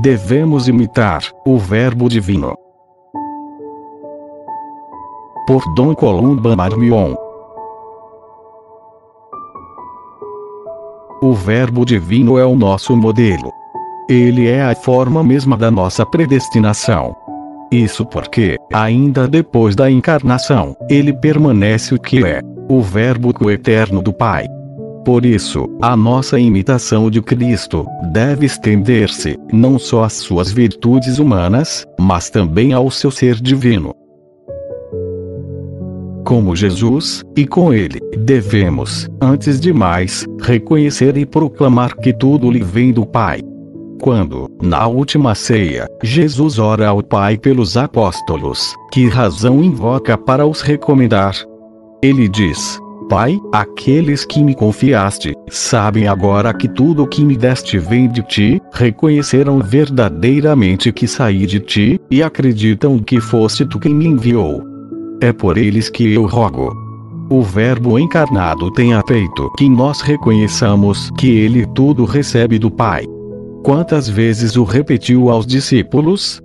Devemos imitar o Verbo Divino. Por Dom Columba Marmion. O Verbo Divino é o nosso modelo. Ele é a forma mesma da nossa predestinação. Isso porque, ainda depois da encarnação, ele permanece o que é, o Verbo coeterno do Pai. Por isso, a nossa imitação de Cristo deve estender-se não só às suas virtudes humanas, mas também ao seu ser divino. Como Jesus, e com ele, devemos, antes de mais, reconhecer e proclamar que tudo lhe vem do Pai. Quando, na última ceia, Jesus ora ao Pai pelos apóstolos, que razão invoca para os recomendar? Ele diz: Pai, aqueles que me confiaste, sabem agora que tudo o que me deste vem de ti, reconheceram verdadeiramente que saí de ti, e acreditam que foste tu quem me enviou. É por eles que eu rogo. O Verbo encarnado tem a peito que nós reconheçamos que ele tudo recebe do Pai. Quantas vezes o repetiu aos discípulos?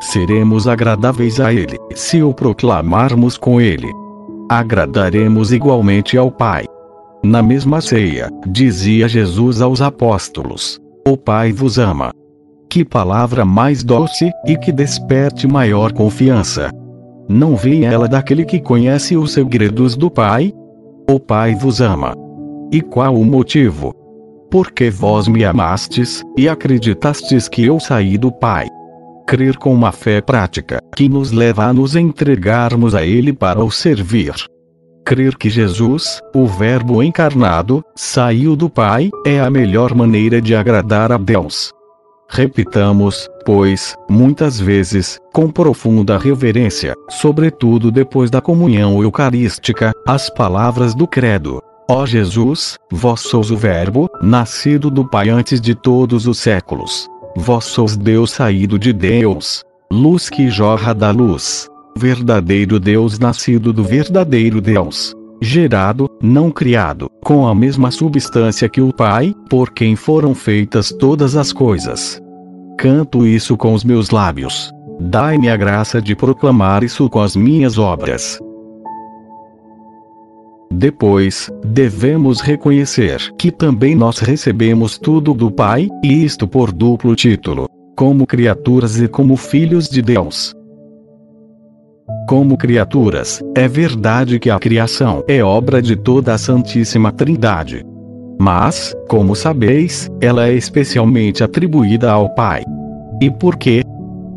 Seremos agradáveis a ele, se o proclamarmos com ele agradaremos igualmente ao Pai. Na mesma ceia, dizia Jesus aos apóstolos: O Pai vos ama. Que palavra mais doce, e que desperte maior confiança. Não vem ela daquele que conhece os segredos do Pai? O Pai vos ama. E qual o motivo? Porque vós me amastes, e acreditastes que eu saí do Pai crer com uma fé prática, que nos leva a nos entregarmos a Ele para o servir. Crer que Jesus, o Verbo encarnado, saiu do Pai, é a melhor maneira de agradar a Deus. Repitamos, pois, muitas vezes, com profunda reverência, sobretudo depois da comunhão eucarística, as palavras do Credo. Ó Jesus, vós sois o Verbo, nascido do Pai antes de todos os séculos. Vós sois Deus saído de Deus, luz que jorra da luz, verdadeiro Deus nascido do verdadeiro Deus, gerado, não criado, com a mesma substância que o Pai, por quem foram feitas todas as coisas. Canto isso com os meus lábios. Dai-me a graça de proclamar isso com as minhas obras. Depois, devemos reconhecer que também nós recebemos tudo do Pai, e isto por duplo título: como criaturas e como filhos de Deus. Como criaturas, é verdade que a criação é obra de toda a Santíssima Trindade. Mas, como sabeis, ela é especialmente atribuída ao Pai. E por quê?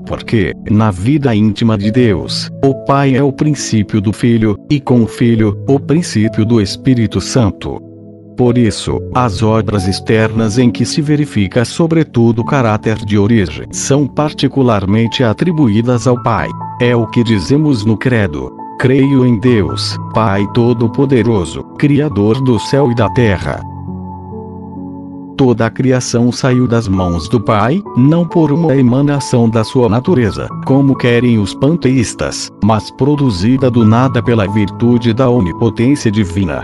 Porque, na vida íntima de Deus, o Pai é o princípio do Filho, e com o Filho, o princípio do Espírito Santo. Por isso, as obras externas em que se verifica sobretudo o caráter de origem são particularmente atribuídas ao Pai. É o que dizemos no Credo. Creio em Deus, Pai Todo-Poderoso, Criador do céu e da terra Toda a criação saiu das mãos do Pai, não por uma emanação da sua natureza, como querem os panteístas, mas produzida do nada pela virtude da onipotência divina.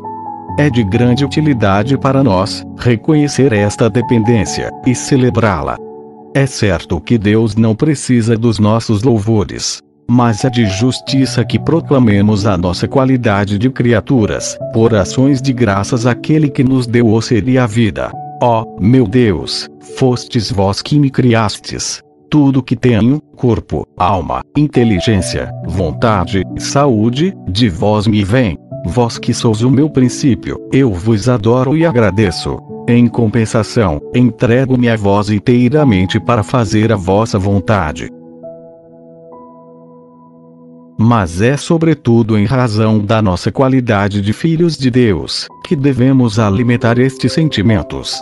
É de grande utilidade para nós reconhecer esta dependência e celebrá-la. É certo que Deus não precisa dos nossos louvores, mas é de justiça que proclamemos a nossa qualidade de criaturas, por ações de graças àquele que nos deu o ser e a vida. Ó, oh, meu Deus, fostes vós que me criastes. Tudo que tenho, corpo, alma, inteligência, vontade, saúde, de vós me vem. Vós que sois o meu princípio, eu vos adoro e agradeço. Em compensação, entrego-me a vós inteiramente para fazer a vossa vontade. Mas é sobretudo em razão da nossa qualidade de filhos de Deus que devemos alimentar estes sentimentos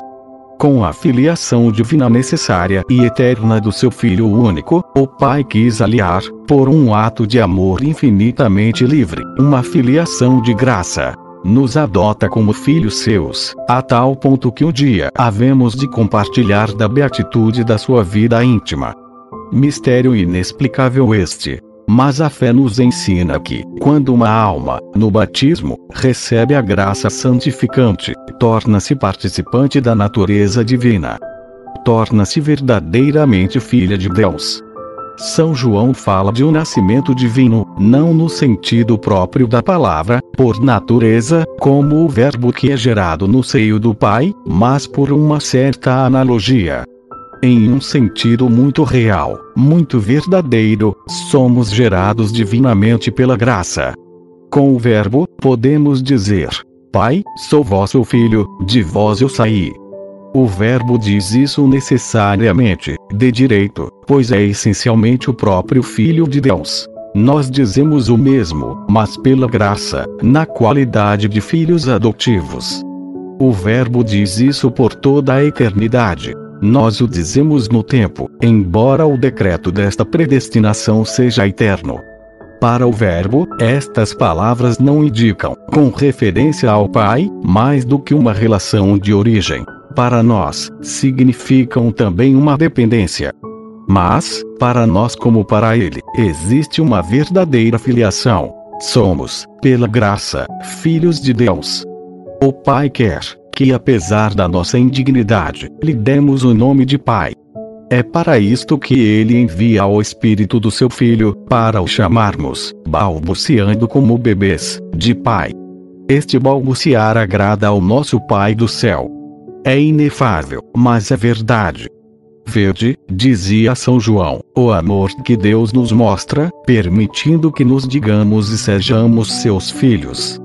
com a filiação divina necessária e eterna do seu Filho único, o Pai quis aliar, por um ato de amor infinitamente livre, uma filiação de graça. Nos adota como filhos seus, a tal ponto que um dia havemos de compartilhar da beatitude da sua vida íntima. Mistério inexplicável este. Mas a fé nos ensina que, quando uma alma, no batismo, recebe a graça santificante, torna-se participante da natureza divina. Torna-se verdadeiramente filha de Deus. São João fala de um nascimento divino, não no sentido próprio da palavra, por natureza, como o Verbo que é gerado no seio do Pai, mas por uma certa analogia. Em um sentido muito real, muito verdadeiro, somos gerados divinamente pela graça. Com o Verbo, podemos dizer: Pai, sou vosso filho, de vós eu saí. O verbo diz isso necessariamente, de direito, pois é essencialmente o próprio Filho de Deus. Nós dizemos o mesmo, mas pela graça, na qualidade de filhos adotivos. O Verbo diz isso por toda a eternidade. Nós o dizemos no tempo, embora o decreto desta predestinação seja eterno. Para o Verbo, estas palavras não indicam, com referência ao Pai, mais do que uma relação de origem para nós, significam também uma dependência. Mas, para nós como para Ele, existe uma verdadeira filiação. Somos, pela graça, filhos de Deus. O Pai quer que, apesar da nossa indignidade, lhe demos o nome de Pai. É para isto que ele envia o Espírito do seu Filho, para o chamarmos, balbuciando como bebês, de Pai. Este balbuciar agrada ao nosso Pai do céu. É inefável, mas é verdade. Verde, dizia São João, o amor que Deus nos mostra, permitindo que nos digamos e sejamos seus filhos.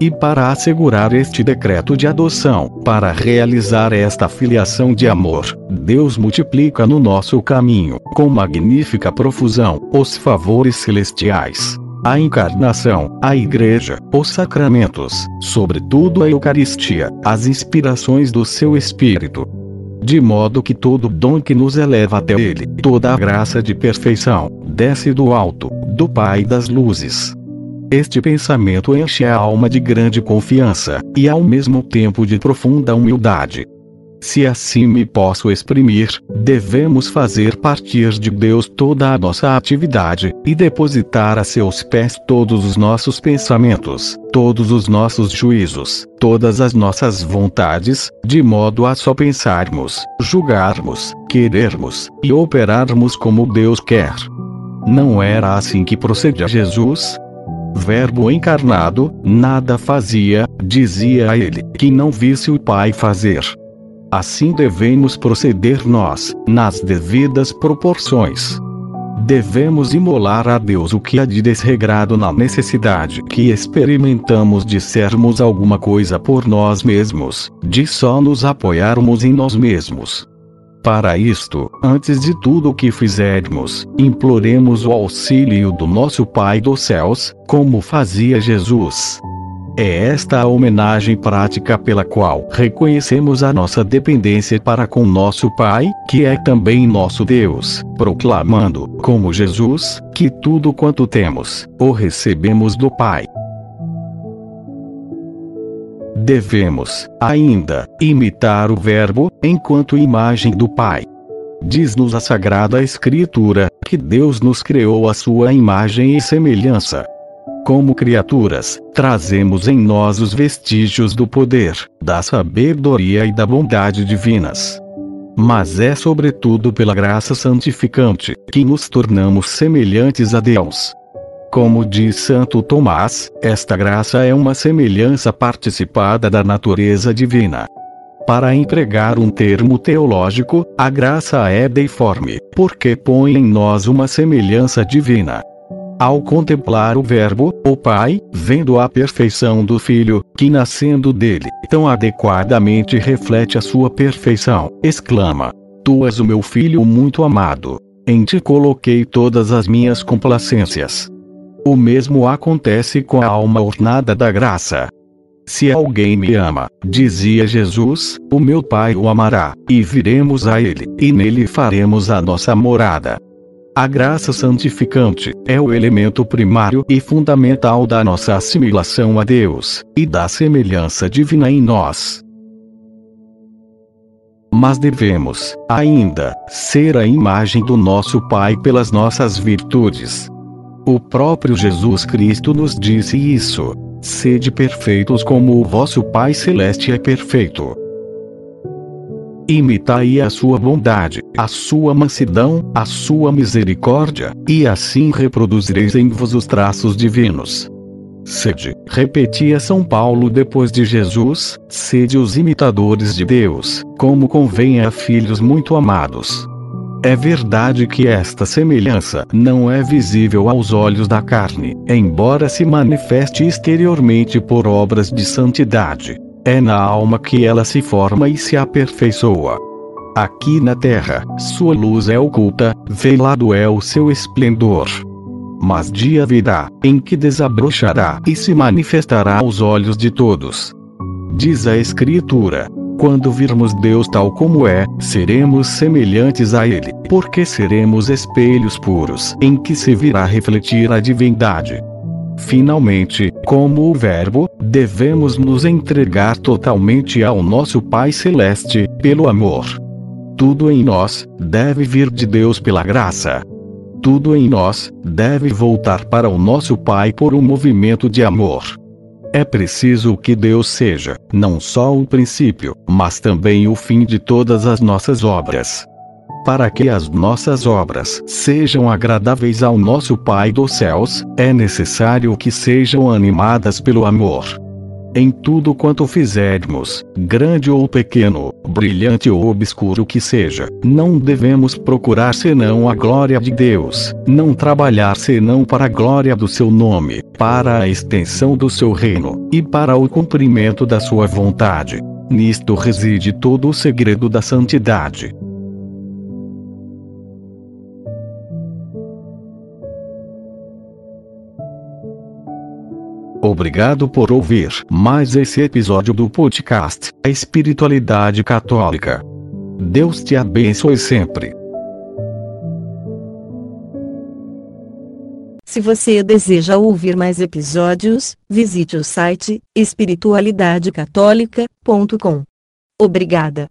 E para assegurar este decreto de adoção, para realizar esta filiação de amor, Deus multiplica no nosso caminho, com magnífica profusão, os favores celestiais a encarnação, a igreja, os sacramentos, sobretudo a Eucaristia, as inspirações do seu Espírito. De modo que todo dom que nos eleva até Ele, toda a graça de perfeição, desce do alto, do Pai das luzes. Este pensamento enche a alma de grande confiança, e ao mesmo tempo de profunda humildade. Se assim me posso exprimir, devemos fazer partir de Deus toda a nossa atividade, e depositar a seus pés todos os nossos pensamentos, todos os nossos juízos, todas as nossas vontades, de modo a só pensarmos, julgarmos, querermos, e operarmos como Deus quer. Não era assim que procedia Jesus? Verbo encarnado, nada fazia, dizia a ele, que não visse o Pai fazer. Assim devemos proceder nós, nas devidas proporções. Devemos imolar a Deus o que há de desregrado na necessidade que experimentamos de sermos alguma coisa por nós mesmos, de só nos apoiarmos em nós mesmos. Para isto, antes de tudo o que fizermos, imploremos o auxílio do nosso Pai dos céus, como fazia Jesus. É esta a homenagem prática pela qual reconhecemos a nossa dependência para com nosso Pai, que é também nosso Deus, proclamando, como Jesus, que tudo quanto temos, o recebemos do Pai. Devemos, ainda, imitar o Verbo, enquanto imagem do Pai. Diz-nos a Sagrada Escritura, que Deus nos criou a sua imagem e semelhança como criaturas, trazemos em nós os vestígios do poder, da sabedoria e da bondade divinas. Mas é sobretudo pela graça santificante que nos tornamos semelhantes a Deus. Como diz Santo Tomás, esta graça é uma semelhança participada da natureza divina. Para empregar um termo teológico, a graça é deiforme, porque põe em nós uma semelhança divina. Ao contemplar o Verbo, o Pai, vendo a perfeição do Filho, que nascendo dele, tão adequadamente reflete a sua perfeição, exclama: Tu és o meu filho muito amado. Em ti coloquei todas as minhas complacências. O mesmo acontece com a alma ornada da graça. Se alguém me ama, dizia Jesus, o meu Pai o amará, e viremos a ele, e nele faremos a nossa morada. A graça santificante é o elemento primário e fundamental da nossa assimilação a Deus e da semelhança divina em nós. Mas devemos, ainda, ser a imagem do nosso Pai pelas nossas virtudes. O próprio Jesus Cristo nos disse isso. Sede perfeitos como o vosso Pai Celeste é perfeito. Imitai a sua bondade, a sua mansidão, a sua misericórdia, e assim reproduzireis em vos os traços divinos. Sede, repetia São Paulo depois de Jesus, sede os imitadores de Deus, como convém a filhos muito amados. É verdade que esta semelhança não é visível aos olhos da carne, embora se manifeste exteriormente por obras de santidade. É na alma que ela se forma e se aperfeiçoa. Aqui na terra, sua luz é oculta, velado é o seu esplendor. Mas dia virá, em que desabrochará e se manifestará aos olhos de todos. Diz a Escritura: quando virmos Deus tal como é, seremos semelhantes a Ele, porque seremos espelhos puros em que se virá refletir a divindade. Finalmente, como o Verbo, devemos nos entregar totalmente ao nosso Pai Celeste, pelo amor. Tudo em nós deve vir de Deus pela graça. Tudo em nós deve voltar para o nosso Pai por um movimento de amor. É preciso que Deus seja, não só o princípio, mas também o fim de todas as nossas obras para que as nossas obras sejam agradáveis ao nosso Pai dos céus, é necessário que sejam animadas pelo amor. Em tudo quanto fizermos, grande ou pequeno, brilhante ou obscuro que seja, não devemos procurar senão a glória de Deus, não trabalhar senão para a glória do seu nome, para a extensão do seu reino, e para o cumprimento da sua vontade. Nisto reside todo o segredo da santidade. Obrigado por ouvir mais esse episódio do podcast A Espiritualidade Católica. Deus te abençoe sempre. Se você deseja ouvir mais episódios, visite o site espiritualidadecatólica.com. Obrigada.